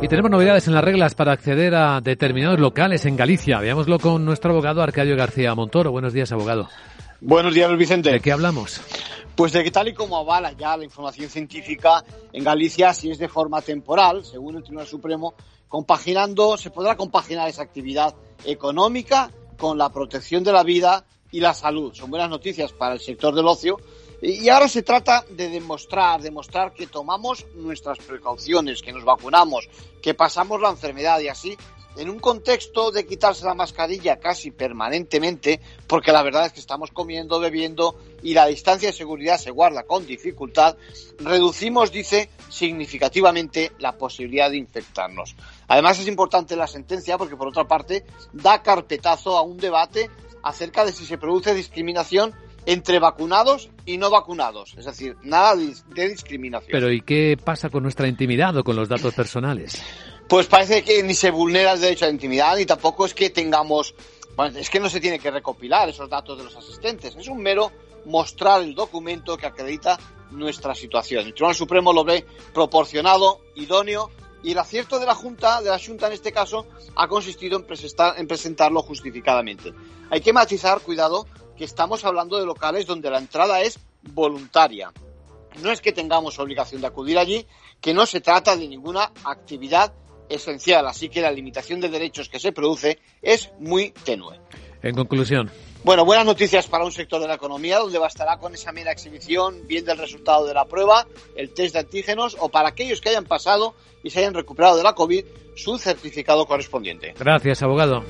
Y tenemos novedades en las reglas para acceder a determinados locales en Galicia. Veámoslo con nuestro abogado Arcadio García Montoro. Buenos días, abogado. Buenos días, Vicente. ¿De qué hablamos? Pues de que tal y como avala ya la información científica en Galicia, si es de forma temporal, según el Tribunal Supremo, compaginando, se podrá compaginar esa actividad económica con la protección de la vida y la salud. Son buenas noticias para el sector del ocio. Y ahora se trata de demostrar, demostrar que tomamos nuestras precauciones, que nos vacunamos, que pasamos la enfermedad y así en un contexto de quitarse la mascarilla casi permanentemente, porque la verdad es que estamos comiendo, bebiendo y la distancia de seguridad se guarda con dificultad, reducimos, dice, significativamente la posibilidad de infectarnos. Además es importante la sentencia porque, por otra parte, da carpetazo a un debate acerca de si se produce discriminación entre vacunados y no vacunados. Es decir, nada de discriminación. Pero ¿y qué pasa con nuestra intimidad o con los datos personales? Pues parece que ni se vulnera el derecho a la intimidad, ni tampoco es que tengamos. Bueno, es que no se tiene que recopilar esos datos de los asistentes. Es un mero mostrar el documento que acredita nuestra situación. El Tribunal Supremo lo ve proporcionado, idóneo, y el acierto de la Junta, de la Junta en este caso, ha consistido en, presentar, en presentarlo justificadamente. Hay que matizar, cuidado, que estamos hablando de locales donde la entrada es voluntaria. No es que tengamos obligación de acudir allí, que no se trata de ninguna actividad esencial, así que la limitación de derechos que se produce es muy tenue. En conclusión. Bueno, buenas noticias para un sector de la economía donde bastará con esa mera exhibición bien del resultado de la prueba, el test de antígenos o para aquellos que hayan pasado y se hayan recuperado de la COVID su certificado correspondiente. Gracias, abogado.